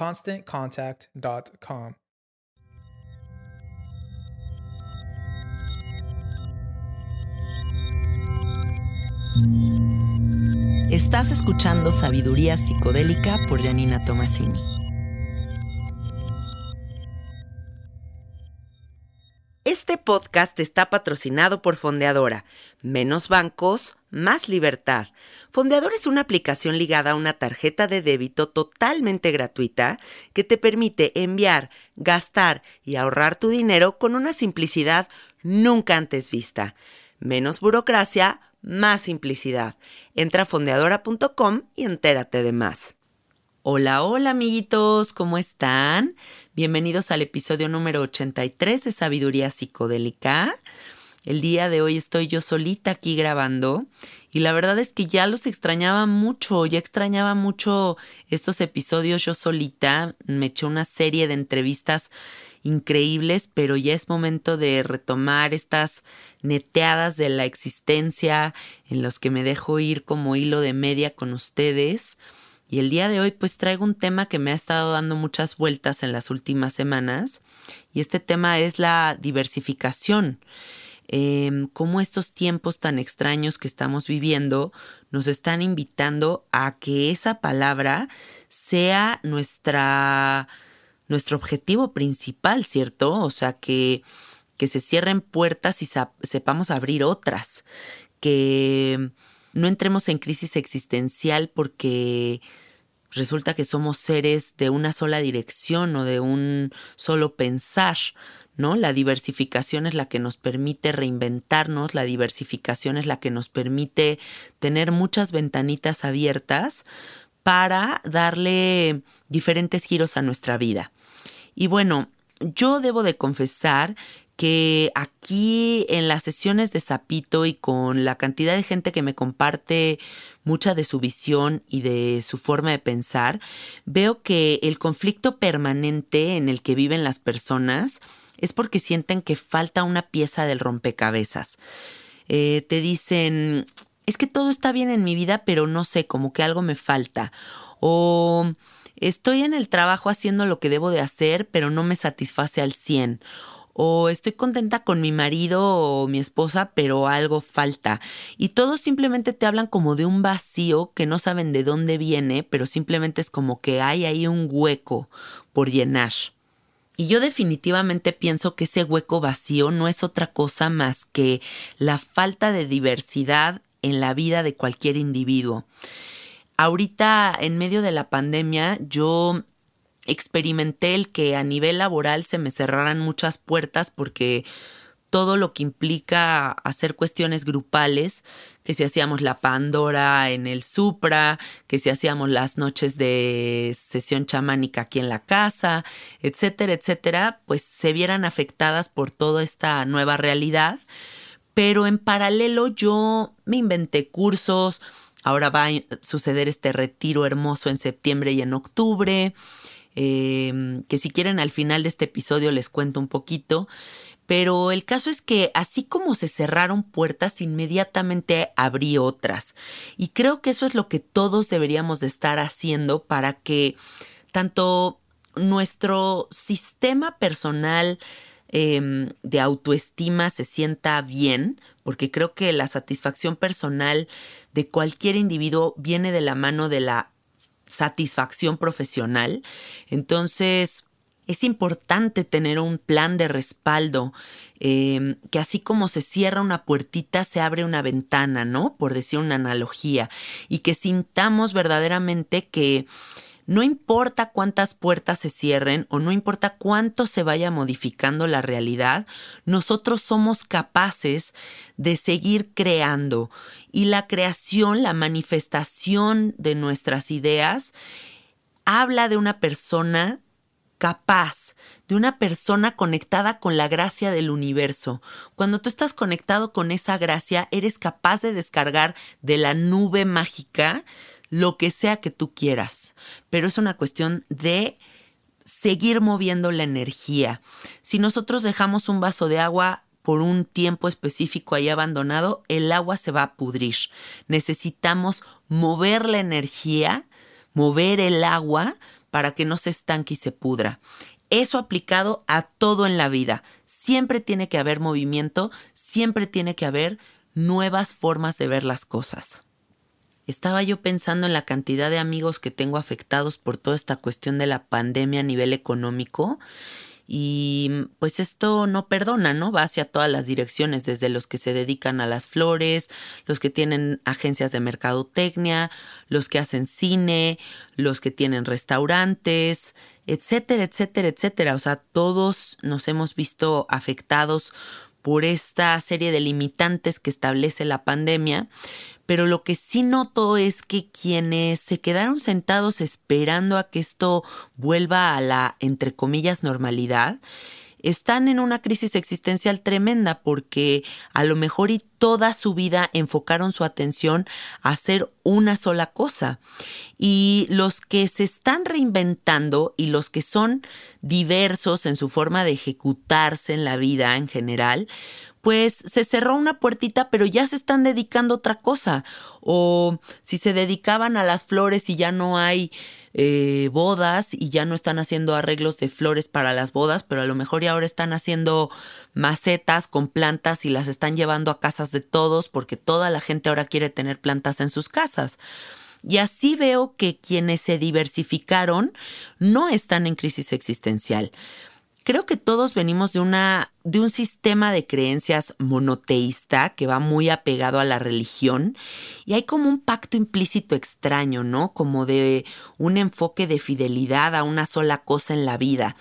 ConstantContact.com. Estás escuchando Sabiduría Psicodélica por Janina Tomasini. Este podcast está patrocinado por Fondeadora. Menos bancos, más libertad. Fondeadora es una aplicación ligada a una tarjeta de débito totalmente gratuita que te permite enviar, gastar y ahorrar tu dinero con una simplicidad nunca antes vista. Menos burocracia, más simplicidad. Entra a fondeadora.com y entérate de más. Hola, hola amiguitos, ¿cómo están? Bienvenidos al episodio número 83 de Sabiduría Psicodélica. El día de hoy estoy yo solita aquí grabando y la verdad es que ya los extrañaba mucho, ya extrañaba mucho estos episodios yo solita. Me eché una serie de entrevistas increíbles, pero ya es momento de retomar estas neteadas de la existencia en los que me dejo ir como hilo de media con ustedes. Y el día de hoy pues traigo un tema que me ha estado dando muchas vueltas en las últimas semanas y este tema es la diversificación. Eh, cómo estos tiempos tan extraños que estamos viviendo nos están invitando a que esa palabra sea nuestra nuestro objetivo principal, ¿cierto? O sea, que, que se cierren puertas y sepamos abrir otras, que no entremos en crisis existencial porque resulta que somos seres de una sola dirección o de un solo pensar, ¿no? La diversificación es la que nos permite reinventarnos, la diversificación es la que nos permite tener muchas ventanitas abiertas para darle diferentes giros a nuestra vida. Y bueno, yo debo de confesar que aquí en las sesiones de Zapito y con la cantidad de gente que me comparte mucha de su visión y de su forma de pensar, veo que el conflicto permanente en el que viven las personas es porque sienten que falta una pieza del rompecabezas. Eh, te dicen, es que todo está bien en mi vida, pero no sé, como que algo me falta. O estoy en el trabajo haciendo lo que debo de hacer, pero no me satisface al 100 o estoy contenta con mi marido o mi esposa, pero algo falta. Y todos simplemente te hablan como de un vacío que no saben de dónde viene, pero simplemente es como que hay ahí un hueco por llenar. Y yo definitivamente pienso que ese hueco vacío no es otra cosa más que la falta de diversidad en la vida de cualquier individuo. ahorita en medio de la pandemia yo experimenté el que a nivel laboral se me cerraran muchas puertas porque todo lo que implica hacer cuestiones grupales, que si hacíamos la Pandora en el Supra, que si hacíamos las noches de sesión chamánica aquí en la casa, etcétera, etcétera, pues se vieran afectadas por toda esta nueva realidad. Pero en paralelo yo me inventé cursos, ahora va a suceder este retiro hermoso en septiembre y en octubre, eh, que si quieren al final de este episodio les cuento un poquito. Pero el caso es que así como se cerraron puertas, inmediatamente abrí otras. Y creo que eso es lo que todos deberíamos de estar haciendo para que tanto nuestro sistema personal em, de autoestima se sienta bien, porque creo que la satisfacción personal de cualquier individuo viene de la mano de la satisfacción profesional. Entonces, es importante tener un plan de respaldo, em, que así como se cierra una puertita, se abre una ventana, ¿no? Por decir una analogía, y que sintamos verdaderamente que no importa cuántas puertas se cierren o no importa cuánto se vaya modificando la realidad, nosotros somos capaces de seguir creando. Y la creación, la manifestación de nuestras ideas, habla de una persona capaz, de una persona conectada con la gracia del universo. Cuando tú estás conectado con esa gracia, eres capaz de descargar de la nube mágica lo que sea que tú quieras. Pero es una cuestión de seguir moviendo la energía. Si nosotros dejamos un vaso de agua por un tiempo específico ahí abandonado, el agua se va a pudrir. Necesitamos mover la energía, mover el agua para que no se estanque y se pudra. Eso aplicado a todo en la vida. Siempre tiene que haber movimiento, siempre tiene que haber nuevas formas de ver las cosas. Estaba yo pensando en la cantidad de amigos que tengo afectados por toda esta cuestión de la pandemia a nivel económico y mm, pues esto no perdona, ¿no? Va hacia todas las direcciones, desde los que se dedican a las flores, los que tienen agencias de mercadotecnia, los que hacen cine, los que tienen restaurantes, etcétera, etcétera, etcétera. O sea, todos nos hemos visto afectados por esta serie de limitantes que establece la pandemia, pero lo que sí noto es que quienes se quedaron sentados esperando a que esto vuelva a la, entre comillas, normalidad, están en una crisis existencial tremenda porque a lo mejor y toda su vida enfocaron su atención a hacer una sola cosa. Y los que se están reinventando y los que son diversos en su forma de ejecutarse en la vida en general, pues se cerró una puertita, pero ya se están dedicando a otra cosa. O si se dedicaban a las flores y ya no hay eh, bodas y ya no están haciendo arreglos de flores para las bodas, pero a lo mejor ya ahora están haciendo macetas con plantas y las están llevando a casas de todos porque toda la gente ahora quiere tener plantas en sus casas. Y así veo que quienes se diversificaron no están en crisis existencial. Creo que todos venimos de una de un sistema de creencias monoteísta que va muy apegado a la religión y hay como un pacto implícito extraño, ¿no? Como de un enfoque de fidelidad a una sola cosa en la vida.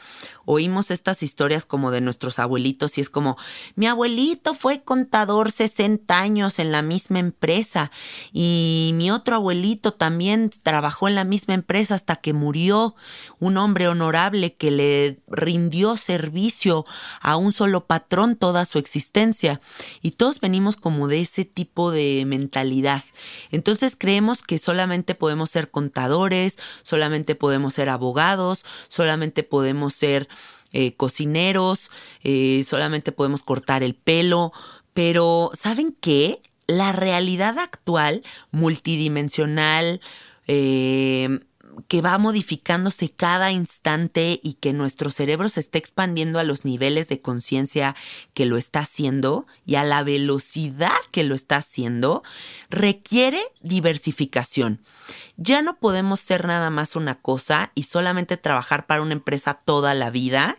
Oímos estas historias como de nuestros abuelitos y es como, mi abuelito fue contador 60 años en la misma empresa y mi otro abuelito también trabajó en la misma empresa hasta que murió, un hombre honorable que le rindió servicio a un solo patrón toda su existencia y todos venimos como de ese tipo de mentalidad. Entonces creemos que solamente podemos ser contadores, solamente podemos ser abogados, solamente podemos ser eh, cocineros, eh, solamente podemos cortar el pelo, pero ¿saben qué? La realidad actual, multidimensional, eh, que va modificándose cada instante y que nuestro cerebro se está expandiendo a los niveles de conciencia que lo está haciendo y a la velocidad que lo está haciendo, requiere diversificación. Ya no podemos ser nada más una cosa y solamente trabajar para una empresa toda la vida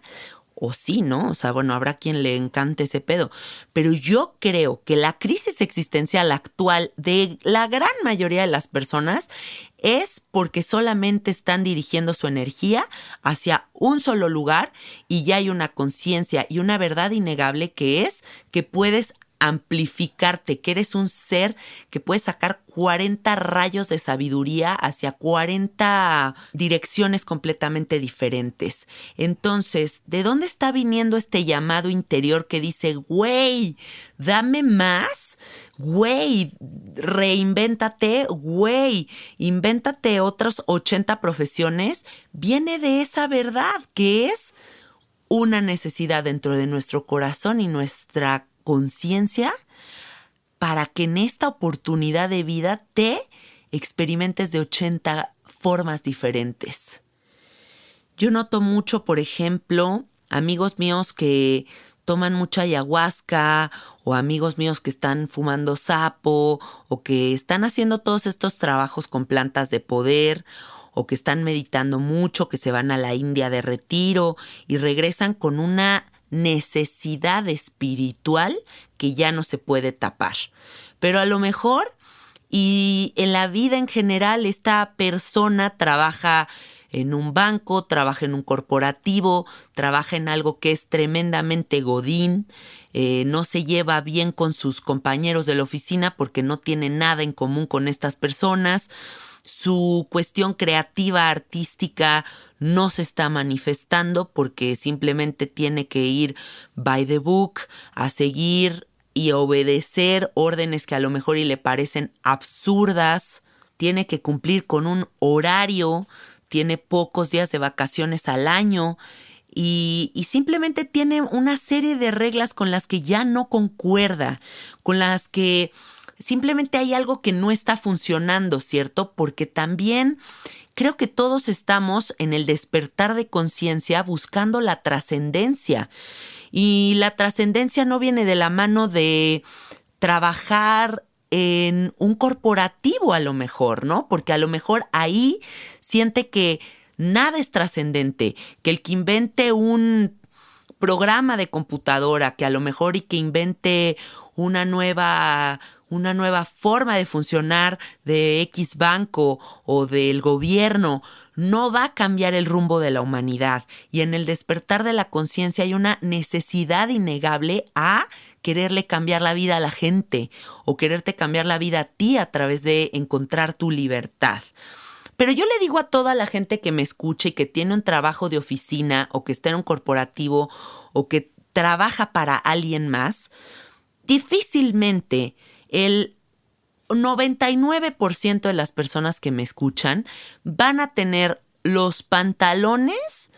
o sí, ¿no? O sea, bueno, habrá quien le encante ese pedo. Pero yo creo que la crisis existencial actual de la gran mayoría de las personas es porque solamente están dirigiendo su energía hacia un solo lugar y ya hay una conciencia y una verdad innegable que es que puedes amplificarte, que eres un ser que puede sacar 40 rayos de sabiduría hacia 40 direcciones completamente diferentes. Entonces, ¿de dónde está viniendo este llamado interior que dice, güey, dame más? Güey, reinvéntate, güey, invéntate otras 80 profesiones. Viene de esa verdad que es una necesidad dentro de nuestro corazón y nuestra conciencia para que en esta oportunidad de vida te experimentes de 80 formas diferentes. Yo noto mucho, por ejemplo, amigos míos que toman mucha ayahuasca o amigos míos que están fumando sapo o que están haciendo todos estos trabajos con plantas de poder o que están meditando mucho, que se van a la India de retiro y regresan con una necesidad espiritual que ya no se puede tapar. Pero a lo mejor, y en la vida en general, esta persona trabaja en un banco, trabaja en un corporativo, trabaja en algo que es tremendamente godín, eh, no se lleva bien con sus compañeros de la oficina porque no tiene nada en común con estas personas, su cuestión creativa, artística, no se está manifestando porque simplemente tiene que ir by the book a seguir y obedecer órdenes que a lo mejor y le parecen absurdas, tiene que cumplir con un horario, tiene pocos días de vacaciones al año y, y, simplemente tiene una serie de reglas con las que ya no concuerda, con las que simplemente hay algo que no está funcionando, ¿cierto? Porque también creo que todos estamos en el despertar de conciencia buscando la trascendencia. Y la trascendencia no viene de la mano de trabajar en un corporativo a lo mejor, ¿no? Porque a lo mejor ahí siente que nada es trascendente, que el que invente un programa de computadora, que a lo mejor y que invente una nueva una nueva forma de funcionar de X banco o del gobierno no va a cambiar el rumbo de la humanidad y en el despertar de la conciencia hay una necesidad innegable a quererle cambiar la vida a la gente o quererte cambiar la vida a ti a través de encontrar tu libertad. Pero yo le digo a toda la gente que me escuche y que tiene un trabajo de oficina o que está en un corporativo o que trabaja para alguien más, difícilmente el 99% de las personas que me escuchan van a tener los pantalones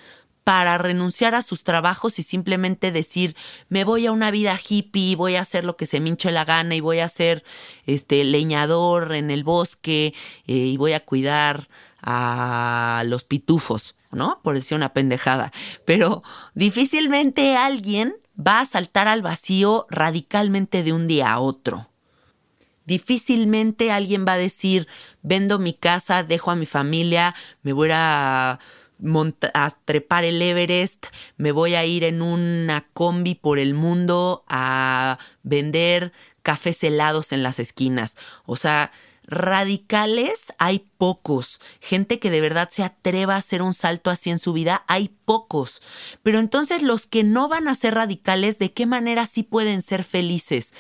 para renunciar a sus trabajos y simplemente decir, me voy a una vida hippie, voy a hacer lo que se me hinche la gana y voy a ser este leñador en el bosque eh, y voy a cuidar a los pitufos, ¿no? Por decir una pendejada. Pero difícilmente alguien va a saltar al vacío radicalmente de un día a otro. Difícilmente alguien va a decir, vendo mi casa, dejo a mi familia, me voy a, a trepar el Everest, me voy a ir en una combi por el mundo a vender cafés helados en las esquinas. O sea, radicales hay pocos. Gente que de verdad se atreva a hacer un salto así en su vida, hay pocos. Pero entonces los que no van a ser radicales, ¿de qué manera sí pueden ser felices?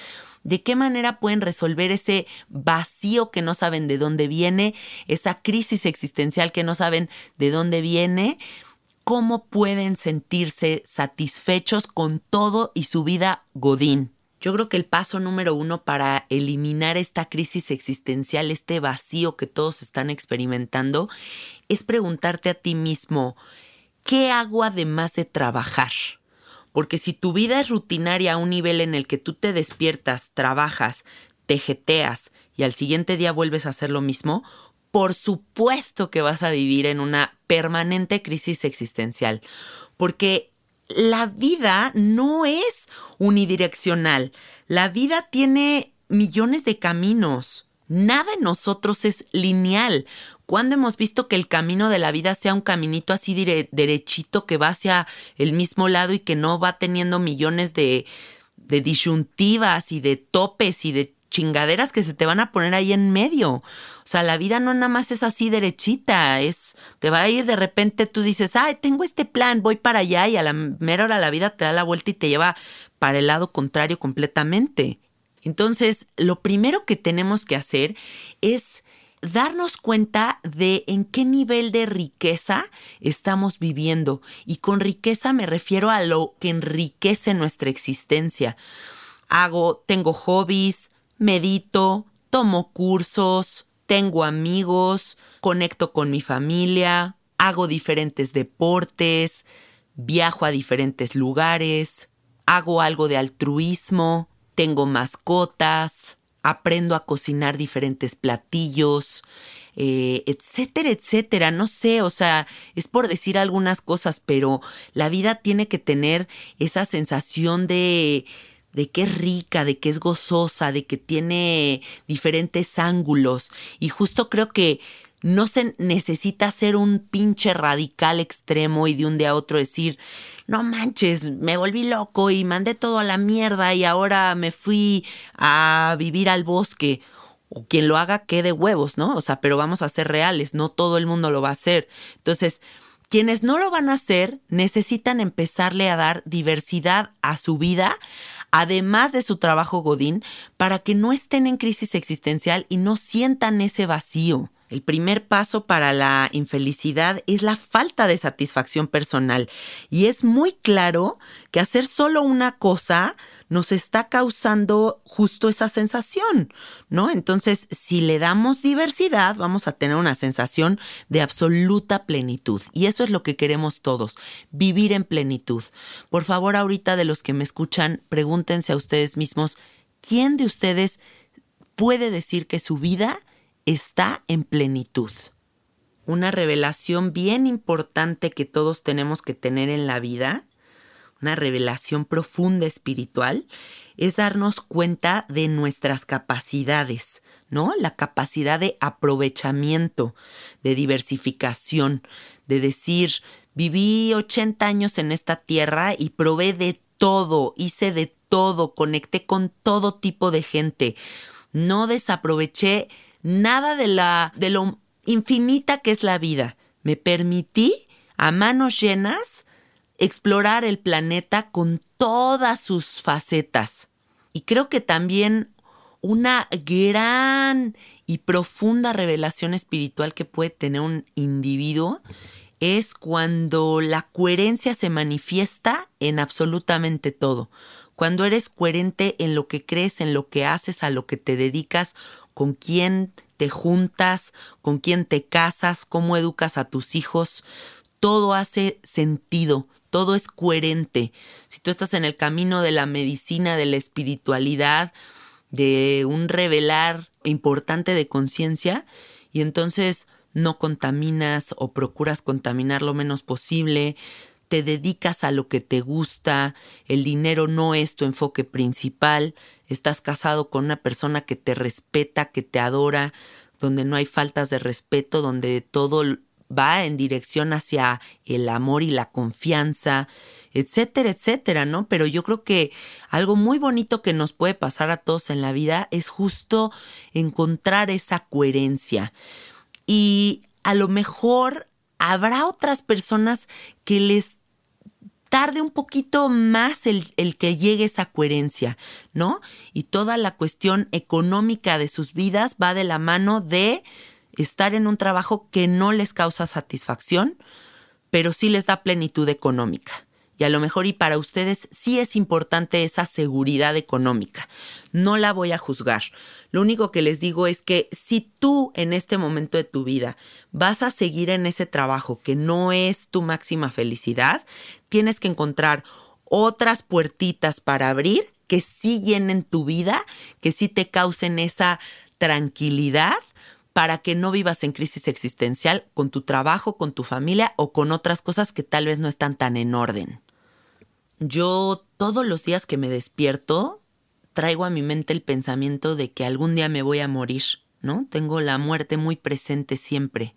De qué manera pueden resolver ese vacío que no saben de dónde viene, esa crisis existencial que no saben de dónde viene, cómo pueden sentirse satisfechos con todo y su vida godín. Yo creo que el paso número uno para eliminar esta crisis existencial, este vacío que todos están experimentando, es preguntarte a ti mismo, ¿qué hago además de trabajar? Porque si tu vida es rutinaria a un nivel en el que tú te despiertas, trabajas, tejeteas y al siguiente día vuelves a hacer lo mismo, por supuesto que vas a vivir en una permanente crisis existencial. Porque la vida no es unidireccional. La vida tiene millones de caminos. Nada en nosotros es lineal. ¿Cuándo hemos visto que el camino de la vida sea un caminito así derechito que va hacia el mismo lado y que no va teniendo millones de, de disyuntivas y de topes y de chingaderas que se te van a poner ahí en medio. O sea, la vida no nada más es así derechita, es, te va a ir de repente, tú dices, ay, tengo este plan, voy para allá y a la mera hora la vida te da la vuelta y te lleva para el lado contrario completamente. Entonces, lo primero que tenemos que hacer es darnos cuenta de en qué nivel de riqueza estamos viviendo. Y con riqueza me refiero a lo que enriquece nuestra existencia. Hago, tengo hobbies, medito, tomo cursos, tengo amigos, conecto con mi familia, hago diferentes deportes, viajo a diferentes lugares, hago algo de altruismo, tengo mascotas, aprendo a cocinar diferentes platillos, eh, etcétera, etcétera. No sé, o sea, es por decir algunas cosas, pero la vida tiene que tener esa sensación de de que es rica, de que es gozosa, de que tiene diferentes ángulos. Y justo creo que no se necesita ser un pinche radical extremo y de un día a otro decir, no manches, me volví loco y mandé todo a la mierda y ahora me fui a vivir al bosque. O quien lo haga quede huevos, ¿no? O sea, pero vamos a ser reales, no todo el mundo lo va a hacer. Entonces, quienes no lo van a hacer necesitan empezarle a dar diversidad a su vida, además de su trabajo Godín, para que no estén en crisis existencial y no sientan ese vacío. El primer paso para la infelicidad es la falta de satisfacción personal y es muy claro que hacer solo una cosa nos está causando justo esa sensación, ¿no? Entonces, si le damos diversidad, vamos a tener una sensación de absoluta plenitud. Y eso es lo que queremos todos, vivir en plenitud. Por favor, ahorita de los que me escuchan, pregúntense a ustedes mismos, ¿quién de ustedes puede decir que su vida está en plenitud? Una revelación bien importante que todos tenemos que tener en la vida una revelación profunda espiritual, es darnos cuenta de nuestras capacidades, ¿no? La capacidad de aprovechamiento, de diversificación, de decir, viví 80 años en esta tierra y probé de todo, hice de todo, conecté con todo tipo de gente. No desaproveché nada de la de lo infinita que es la vida. Me permití a manos llenas explorar el planeta con todas sus facetas. Y creo que también una gran y profunda revelación espiritual que puede tener un individuo es cuando la coherencia se manifiesta en absolutamente todo. Cuando eres coherente en lo que crees, en lo que haces, a lo que te dedicas, con quién te juntas, con quién te casas, cómo educas a tus hijos, todo hace sentido, todo es coherente. Si tú estás en el camino de la medicina, de la espiritualidad, de un revelar importante de conciencia, y entonces no contaminas o procuras contaminar lo menos posible, te dedicas a lo que te gusta, el dinero no es tu enfoque principal, estás casado con una persona que te respeta, que te adora, donde no hay faltas de respeto, donde todo va en dirección hacia el amor y la confianza, etcétera, etcétera, ¿no? Pero yo creo que algo muy bonito que nos puede pasar a todos en la vida es justo encontrar esa coherencia. Y a lo mejor habrá otras personas que les tarde un poquito más el, el, que llegue esa coherencia, ¿no? Y toda la cuestión económica de sus vidas va de la mano de estar en un trabajo que no les causa satisfacción, pero sí les da plenitud económica. Y a lo mejor y para ustedes sí es importante esa seguridad económica. No la voy a juzgar. Lo único que les digo es que si tú en este momento de tu vida vas a seguir en ese trabajo que no es tu máxima felicidad, tienes que encontrar otras puertitas para abrir que sí llenen tu vida, que sí te causen esa tranquilidad para que no vivas en crisis existencial con tu trabajo, con tu familia o con otras cosas que tal vez no están tan en orden. Yo todos los días que me despierto traigo a mi mente el pensamiento de que algún día me voy a morir, ¿no? Tengo la muerte muy presente siempre.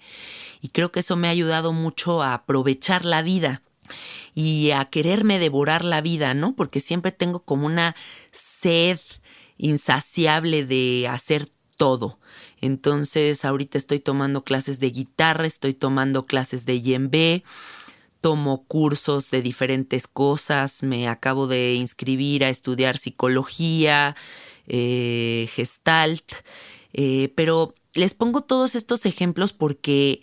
Y creo que eso me ha ayudado mucho a aprovechar la vida y a quererme devorar la vida, ¿no? Porque siempre tengo como una sed insaciable de hacer todo. Entonces, ahorita estoy tomando clases de guitarra, estoy tomando clases de yembe, tomo cursos de diferentes cosas, me acabo de inscribir a estudiar psicología, eh, gestalt, eh, pero les pongo todos estos ejemplos porque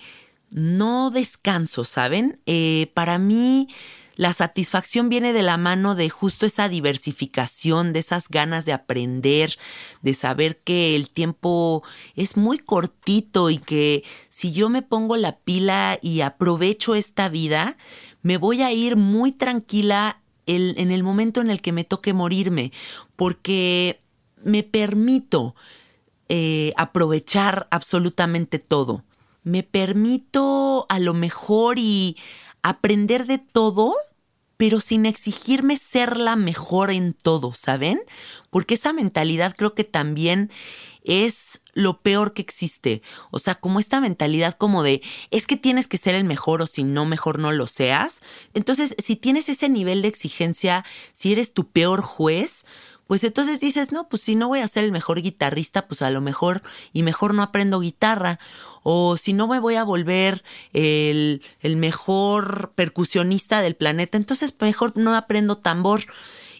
no descanso, ¿saben? Eh, para mí la satisfacción viene de la mano de justo esa diversificación, de esas ganas de aprender, de saber que el tiempo es muy cortito y que si yo me pongo la pila y aprovecho esta vida, me voy a ir muy tranquila en el momento en el que me toque morirme, porque me permito eh, aprovechar absolutamente todo. Me permito a lo mejor y aprender de todo, pero sin exigirme ser la mejor en todo, ¿saben? Porque esa mentalidad creo que también es lo peor que existe. O sea, como esta mentalidad como de, es que tienes que ser el mejor o si no, mejor no lo seas. Entonces, si tienes ese nivel de exigencia, si eres tu peor juez, pues entonces dices, no, pues si no voy a ser el mejor guitarrista, pues a lo mejor y mejor no aprendo guitarra. O si no me voy a volver el, el mejor percusionista del planeta, entonces mejor no aprendo tambor.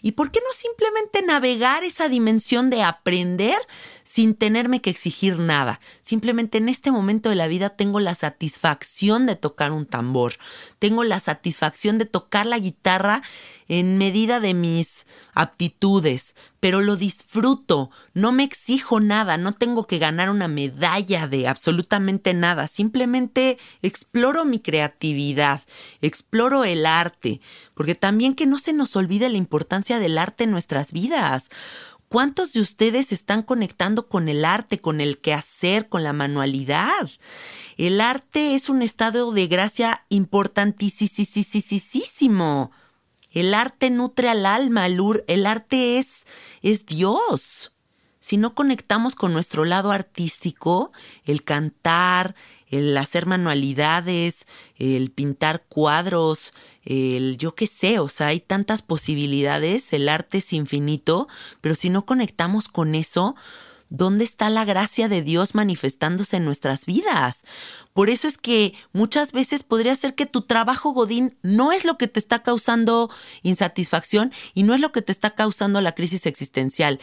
¿Y por qué no simplemente navegar esa dimensión de aprender sin tenerme que exigir nada? Simplemente en este momento de la vida tengo la satisfacción de tocar un tambor, tengo la satisfacción de tocar la guitarra en medida de mis aptitudes, pero lo disfruto, no me exijo nada, no tengo que ganar una medalla de absolutamente nada, simplemente exploro mi creatividad, exploro el arte, porque también que no se nos olvide la importancia del arte en nuestras vidas. ¿Cuántos de ustedes están conectando con el arte, con el quehacer, con la manualidad? El arte es un estado de gracia importantísimo. El arte nutre al alma, el arte es, es Dios. Si no conectamos con nuestro lado artístico, el cantar, el hacer manualidades, el pintar cuadros, el yo qué sé, o sea, hay tantas posibilidades, el arte es infinito, pero si no conectamos con eso, ¿Dónde está la gracia de Dios manifestándose en nuestras vidas? Por eso es que muchas veces podría ser que tu trabajo Godín no es lo que te está causando insatisfacción y no es lo que te está causando la crisis existencial.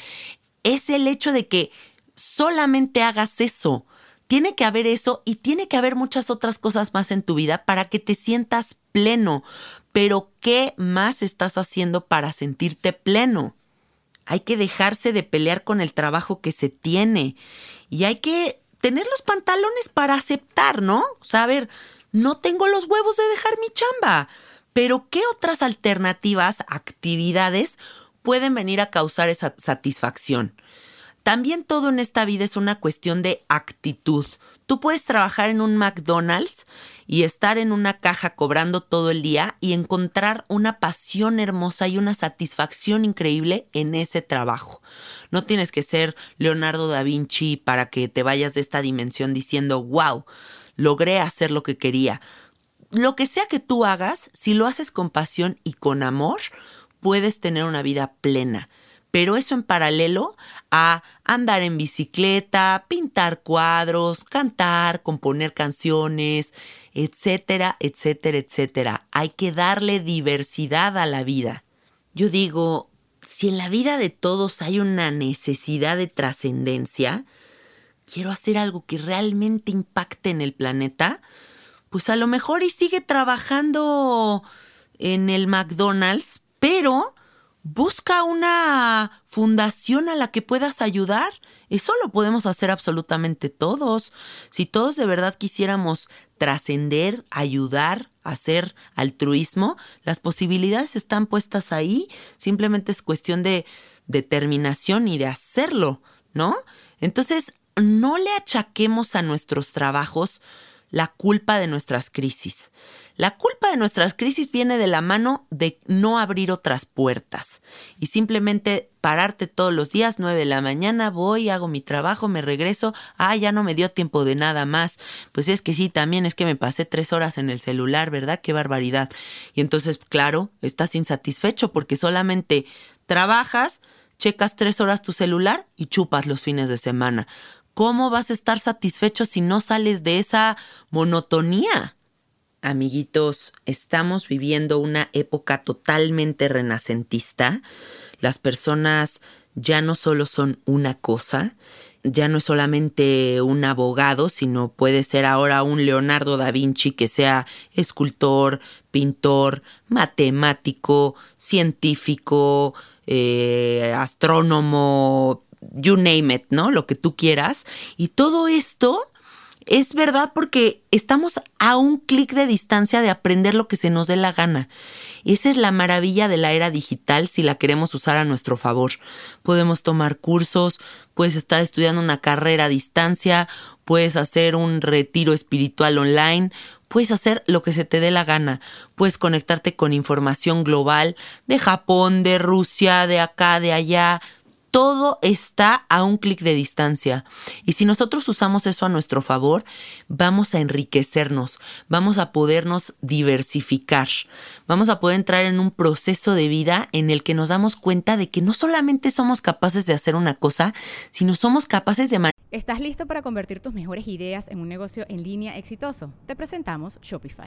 Es el hecho de que solamente hagas eso. Tiene que haber eso y tiene que haber muchas otras cosas más en tu vida para que te sientas pleno. Pero ¿qué más estás haciendo para sentirte pleno? Hay que dejarse de pelear con el trabajo que se tiene y hay que tener los pantalones para aceptar, ¿no? O sea, a ver, no tengo los huevos de dejar mi chamba, pero ¿qué otras alternativas, actividades pueden venir a causar esa satisfacción? También todo en esta vida es una cuestión de actitud. Tú puedes trabajar en un McDonald's y estar en una caja cobrando todo el día y encontrar una pasión hermosa y una satisfacción increíble en ese trabajo. No tienes que ser Leonardo da Vinci para que te vayas de esta dimensión diciendo, wow, logré hacer lo que quería. Lo que sea que tú hagas, si lo haces con pasión y con amor, puedes tener una vida plena pero eso en paralelo a andar en bicicleta, pintar cuadros, cantar, componer canciones, etcétera, etcétera, etcétera. Hay que darle diversidad a la vida. Yo digo, si en la vida de todos hay una necesidad de trascendencia, quiero hacer algo que realmente impacte en el planeta, pues a lo mejor y sigue trabajando en el McDonald's, pero Busca una fundación a la que puedas ayudar. Eso lo podemos hacer absolutamente todos. Si todos de verdad quisiéramos trascender, ayudar, hacer altruismo, las posibilidades están puestas ahí. Simplemente es cuestión de determinación y de hacerlo, ¿no? Entonces, no le achaquemos a nuestros trabajos la culpa de nuestras crisis. La culpa de nuestras crisis viene de la mano de no abrir otras puertas y simplemente pararte todos los días, 9 de la mañana, voy, hago mi trabajo, me regreso, ah, ya no me dio tiempo de nada más. Pues es que sí, también es que me pasé tres horas en el celular, ¿verdad? Qué barbaridad. Y entonces, claro, estás insatisfecho porque solamente trabajas, checas tres horas tu celular y chupas los fines de semana. ¿Cómo vas a estar satisfecho si no sales de esa monotonía? Amiguitos, estamos viviendo una época totalmente renacentista. Las personas ya no solo son una cosa, ya no es solamente un abogado, sino puede ser ahora un Leonardo da Vinci que sea escultor, pintor, matemático, científico, eh, astrónomo, you name it, ¿no? Lo que tú quieras. Y todo esto es verdad porque estamos a un clic de distancia de aprender lo que se nos dé la gana. Esa es la maravilla de la era digital si la queremos usar a nuestro favor. Podemos tomar cursos, puedes estar estudiando una carrera a distancia, puedes hacer un retiro espiritual online, puedes hacer lo que se te dé la gana. Puedes conectarte con información global de Japón, de Rusia, de acá, de allá, todo está a un clic de distancia. Y si nosotros usamos eso a nuestro favor, vamos a enriquecernos, vamos a podernos diversificar, vamos a poder entrar en un proceso de vida en el que nos damos cuenta de que no solamente somos capaces de hacer una cosa, sino somos capaces de... ¿Estás listo para convertir tus mejores ideas en un negocio en línea exitoso? Te presentamos Shopify.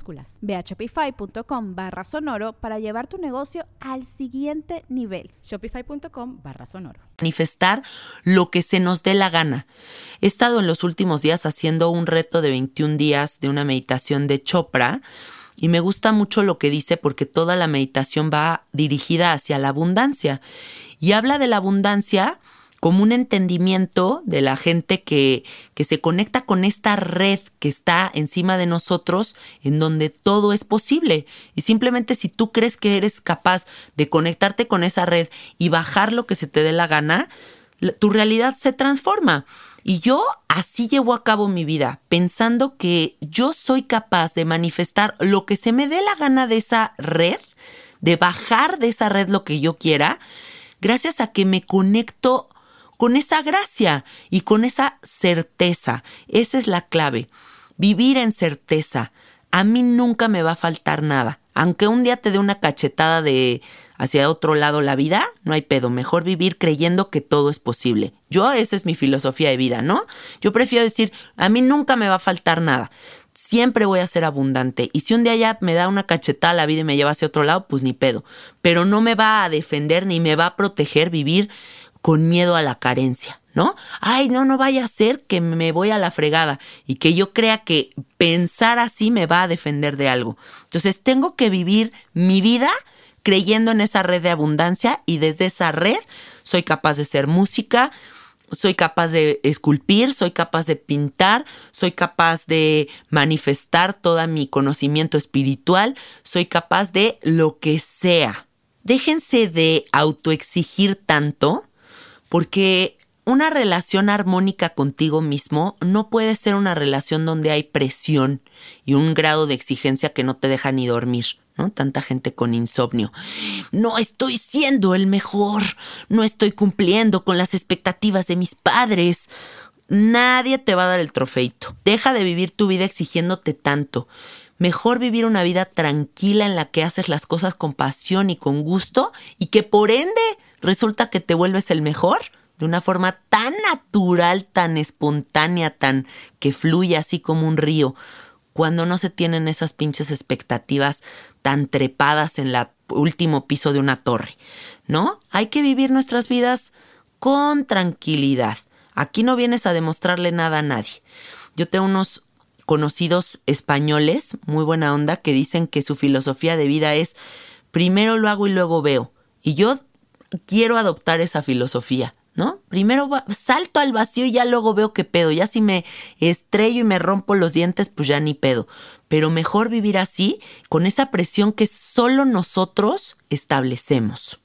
Ve a shopify.com barra sonoro para llevar tu negocio al siguiente nivel. Shopify.com barra sonoro. Manifestar lo que se nos dé la gana. He estado en los últimos días haciendo un reto de 21 días de una meditación de Chopra. Y me gusta mucho lo que dice porque toda la meditación va dirigida hacia la abundancia. Y habla de la abundancia como un entendimiento de la gente que, que se conecta con esta red que está encima de nosotros, en donde todo es posible. Y simplemente si tú crees que eres capaz de conectarte con esa red y bajar lo que se te dé la gana, tu realidad se transforma. Y yo así llevo a cabo mi vida, pensando que yo soy capaz de manifestar lo que se me dé la gana de esa red, de bajar de esa red lo que yo quiera, gracias a que me conecto con esa gracia y con esa certeza. Esa es la clave. Vivir en certeza. A mí nunca me va a faltar nada. Aunque un día te dé una cachetada de hacia otro lado la vida, no hay pedo. Mejor vivir creyendo que todo es posible. Yo, esa es mi filosofía de vida, ¿no? Yo prefiero decir, a mí nunca me va a faltar nada. Siempre voy a ser abundante. Y si un día ya me da una cachetada la vida y me lleva hacia otro lado, pues ni pedo. Pero no me va a defender ni me va a proteger vivir con miedo a la carencia, ¿no? Ay, no, no vaya a ser que me voy a la fregada y que yo crea que pensar así me va a defender de algo. Entonces tengo que vivir mi vida creyendo en esa red de abundancia y desde esa red soy capaz de ser música, soy capaz de esculpir, soy capaz de pintar, soy capaz de manifestar todo mi conocimiento espiritual, soy capaz de lo que sea. Déjense de autoexigir tanto porque una relación armónica contigo mismo no puede ser una relación donde hay presión y un grado de exigencia que no te deja ni dormir. ¿no? Tanta gente con insomnio. No estoy siendo el mejor, no estoy cumpliendo con las expectativas de mis padres. Nadie te va a dar el trofeito. Deja de vivir tu vida exigiéndote tanto. Mejor vivir una vida tranquila en la que haces las cosas con pasión y con gusto y que por ende resulta que te vuelves el mejor de una forma tan natural, tan espontánea, tan que fluye así como un río, cuando no se tienen esas pinches expectativas tan trepadas en el último piso de una torre, ¿no? Hay que vivir nuestras vidas con tranquilidad. Aquí no vienes a demostrarle nada a nadie. Yo tengo unos conocidos españoles, muy buena onda, que dicen que su filosofía de vida es primero lo hago y luego veo. Y yo quiero adoptar esa filosofía. ¿no? Primero salto al vacío y ya luego veo qué pedo. Ya si me estrello y me rompo los dientes, pues ya ni pedo. Pero mejor vivir así, con esa presión que solo nosotros establecemos.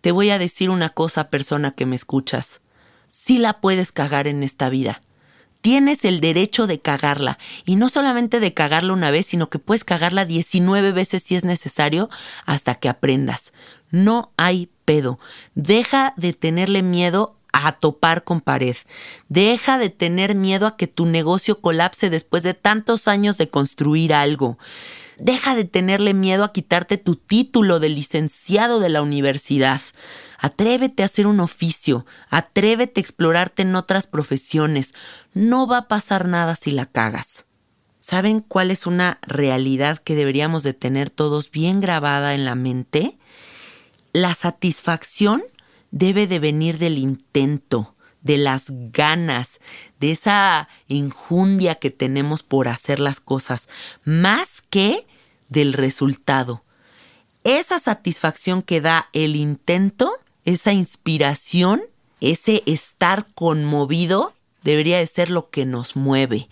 Te voy a decir una cosa, persona que me escuchas. Sí la puedes cagar en esta vida. Tienes el derecho de cagarla. Y no solamente de cagarla una vez, sino que puedes cagarla 19 veces si es necesario hasta que aprendas. No hay pedo. Deja de tenerle miedo a topar con pared. Deja de tener miedo a que tu negocio colapse después de tantos años de construir algo. Deja de tenerle miedo a quitarte tu título de licenciado de la universidad. Atrévete a hacer un oficio, atrévete a explorarte en otras profesiones. No va a pasar nada si la cagas. ¿Saben cuál es una realidad que deberíamos de tener todos bien grabada en la mente? La satisfacción debe de venir del intento, de las ganas, de esa injundia que tenemos por hacer las cosas, más que del resultado. Esa satisfacción que da el intento, esa inspiración, ese estar conmovido, debería de ser lo que nos mueve,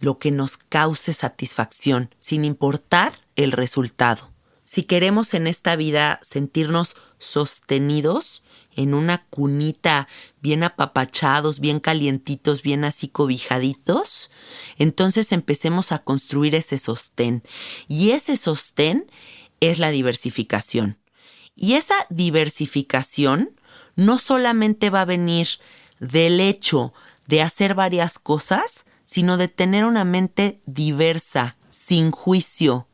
lo que nos cause satisfacción, sin importar el resultado. Si queremos en esta vida sentirnos sostenidos en una cunita, bien apapachados, bien calientitos, bien así cobijaditos, entonces empecemos a construir ese sostén. Y ese sostén es la diversificación. Y esa diversificación no solamente va a venir del hecho de hacer varias cosas, sino de tener una mente diversa, sin juicio,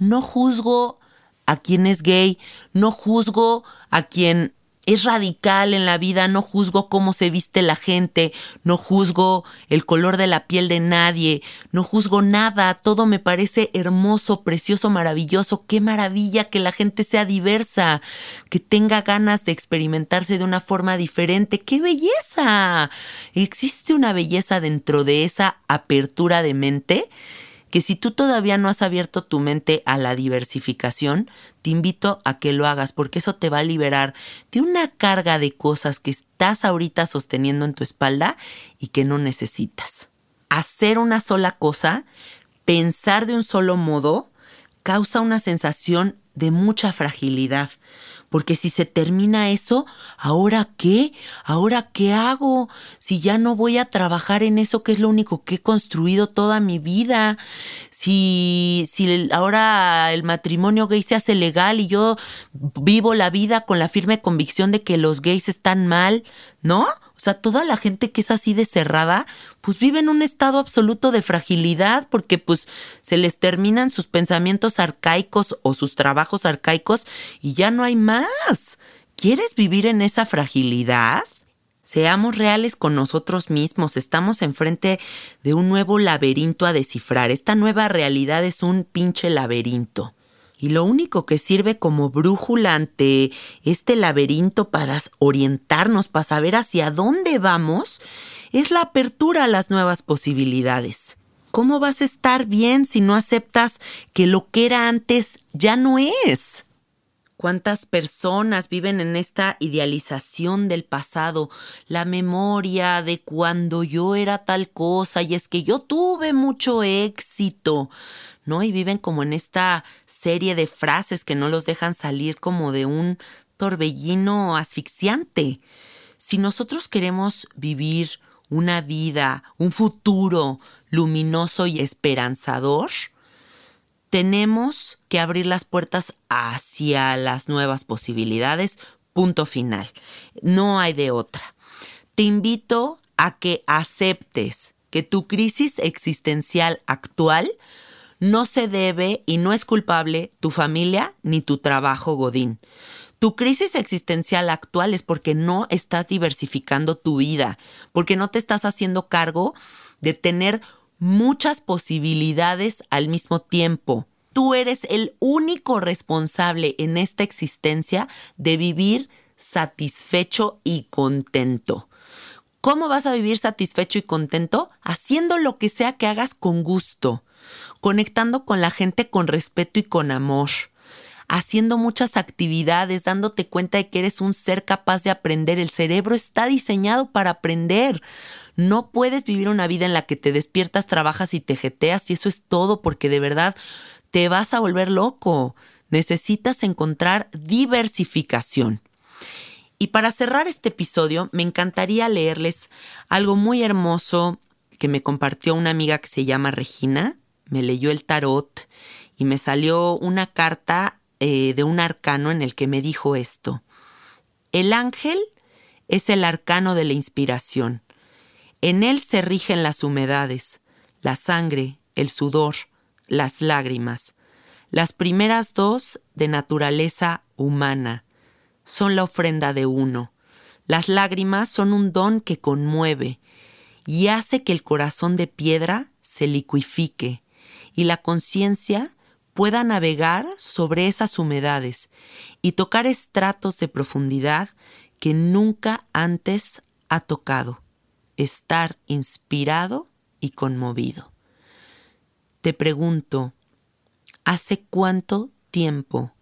no juzgo a quien es gay, no juzgo a quien es radical en la vida, no juzgo cómo se viste la gente, no juzgo el color de la piel de nadie, no juzgo nada, todo me parece hermoso, precioso, maravilloso, qué maravilla que la gente sea diversa, que tenga ganas de experimentarse de una forma diferente, qué belleza. Existe una belleza dentro de esa apertura de mente que si tú todavía no has abierto tu mente a la diversificación, te invito a que lo hagas porque eso te va a liberar de una carga de cosas que estás ahorita sosteniendo en tu espalda y que no necesitas. Hacer una sola cosa, pensar de un solo modo, causa una sensación de mucha fragilidad porque si se termina eso, ¿ahora qué? ¿Ahora qué hago? Si ya no voy a trabajar en eso que es lo único que he construido toda mi vida, si, si ahora el matrimonio gay se hace legal y yo vivo la vida con la firme convicción de que los gays están mal, ¿no? O sea, toda la gente que es así de cerrada, pues vive en un estado absoluto de fragilidad porque pues se les terminan sus pensamientos arcaicos o sus trabajos arcaicos y ya no hay más. ¿Quieres vivir en esa fragilidad? Seamos reales con nosotros mismos, estamos enfrente de un nuevo laberinto a descifrar. Esta nueva realidad es un pinche laberinto y lo único que sirve como brújula ante este laberinto para orientarnos, para saber hacia dónde vamos, es la apertura a las nuevas posibilidades. ¿Cómo vas a estar bien si no aceptas que lo que era antes ya no es? ¿Cuántas personas viven en esta idealización del pasado, la memoria de cuando yo era tal cosa y es que yo tuve mucho éxito? Y viven como en esta serie de frases que no los dejan salir como de un torbellino asfixiante. Si nosotros queremos vivir una vida, un futuro luminoso y esperanzador, tenemos que abrir las puertas hacia las nuevas posibilidades, punto final. No hay de otra. Te invito a que aceptes que tu crisis existencial actual no se debe y no es culpable tu familia ni tu trabajo Godín. Tu crisis existencial actual es porque no estás diversificando tu vida, porque no te estás haciendo cargo de tener muchas posibilidades al mismo tiempo. Tú eres el único responsable en esta existencia de vivir satisfecho y contento. ¿Cómo vas a vivir satisfecho y contento? Haciendo lo que sea que hagas con gusto, conectando con la gente con respeto y con amor, haciendo muchas actividades, dándote cuenta de que eres un ser capaz de aprender. El cerebro está diseñado para aprender. No puedes vivir una vida en la que te despiertas, trabajas y te jeteas y eso es todo porque de verdad te vas a volver loco. Necesitas encontrar diversificación. Y para cerrar este episodio, me encantaría leerles algo muy hermoso que me compartió una amiga que se llama Regina. Me leyó el tarot y me salió una carta eh, de un arcano en el que me dijo esto. El ángel es el arcano de la inspiración. En él se rigen las humedades, la sangre, el sudor, las lágrimas. Las primeras dos de naturaleza humana son la ofrenda de uno. Las lágrimas son un don que conmueve y hace que el corazón de piedra se liquifique y la conciencia pueda navegar sobre esas humedades y tocar estratos de profundidad que nunca antes ha tocado, estar inspirado y conmovido. Te pregunto, ¿hace cuánto tiempo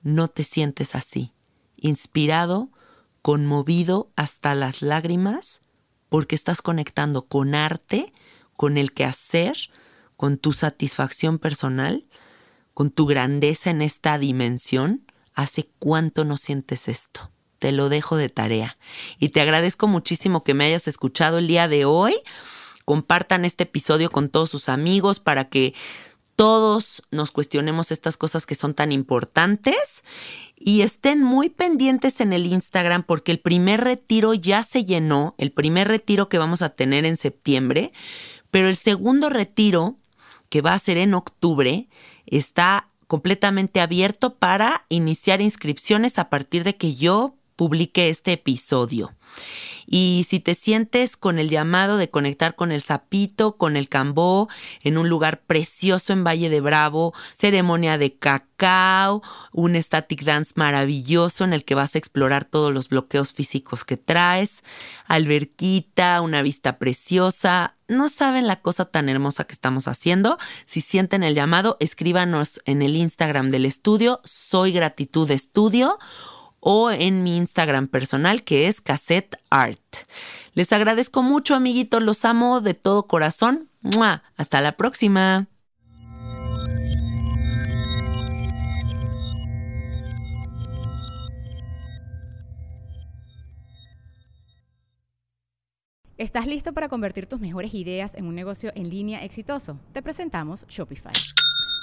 no te sientes así? inspirado, conmovido hasta las lágrimas, porque estás conectando con arte, con el quehacer, con tu satisfacción personal, con tu grandeza en esta dimensión. ¿Hace cuánto no sientes esto? Te lo dejo de tarea. Y te agradezco muchísimo que me hayas escuchado el día de hoy. Compartan este episodio con todos sus amigos para que todos nos cuestionemos estas cosas que son tan importantes y estén muy pendientes en el Instagram porque el primer retiro ya se llenó, el primer retiro que vamos a tener en septiembre, pero el segundo retiro que va a ser en octubre está completamente abierto para iniciar inscripciones a partir de que yo publique este episodio. Y si te sientes con el llamado de conectar con el sapito, con el cambó, en un lugar precioso en Valle de Bravo, ceremonia de cacao, un static dance maravilloso en el que vas a explorar todos los bloqueos físicos que traes, alberquita, una vista preciosa, no saben la cosa tan hermosa que estamos haciendo. Si sienten el llamado, escríbanos en el Instagram del estudio, soy gratitud estudio o en mi Instagram personal que es Cassette Art. Les agradezco mucho, amiguitos, los amo de todo corazón. Hasta la próxima. ¿Estás listo para convertir tus mejores ideas en un negocio en línea exitoso? Te presentamos Shopify.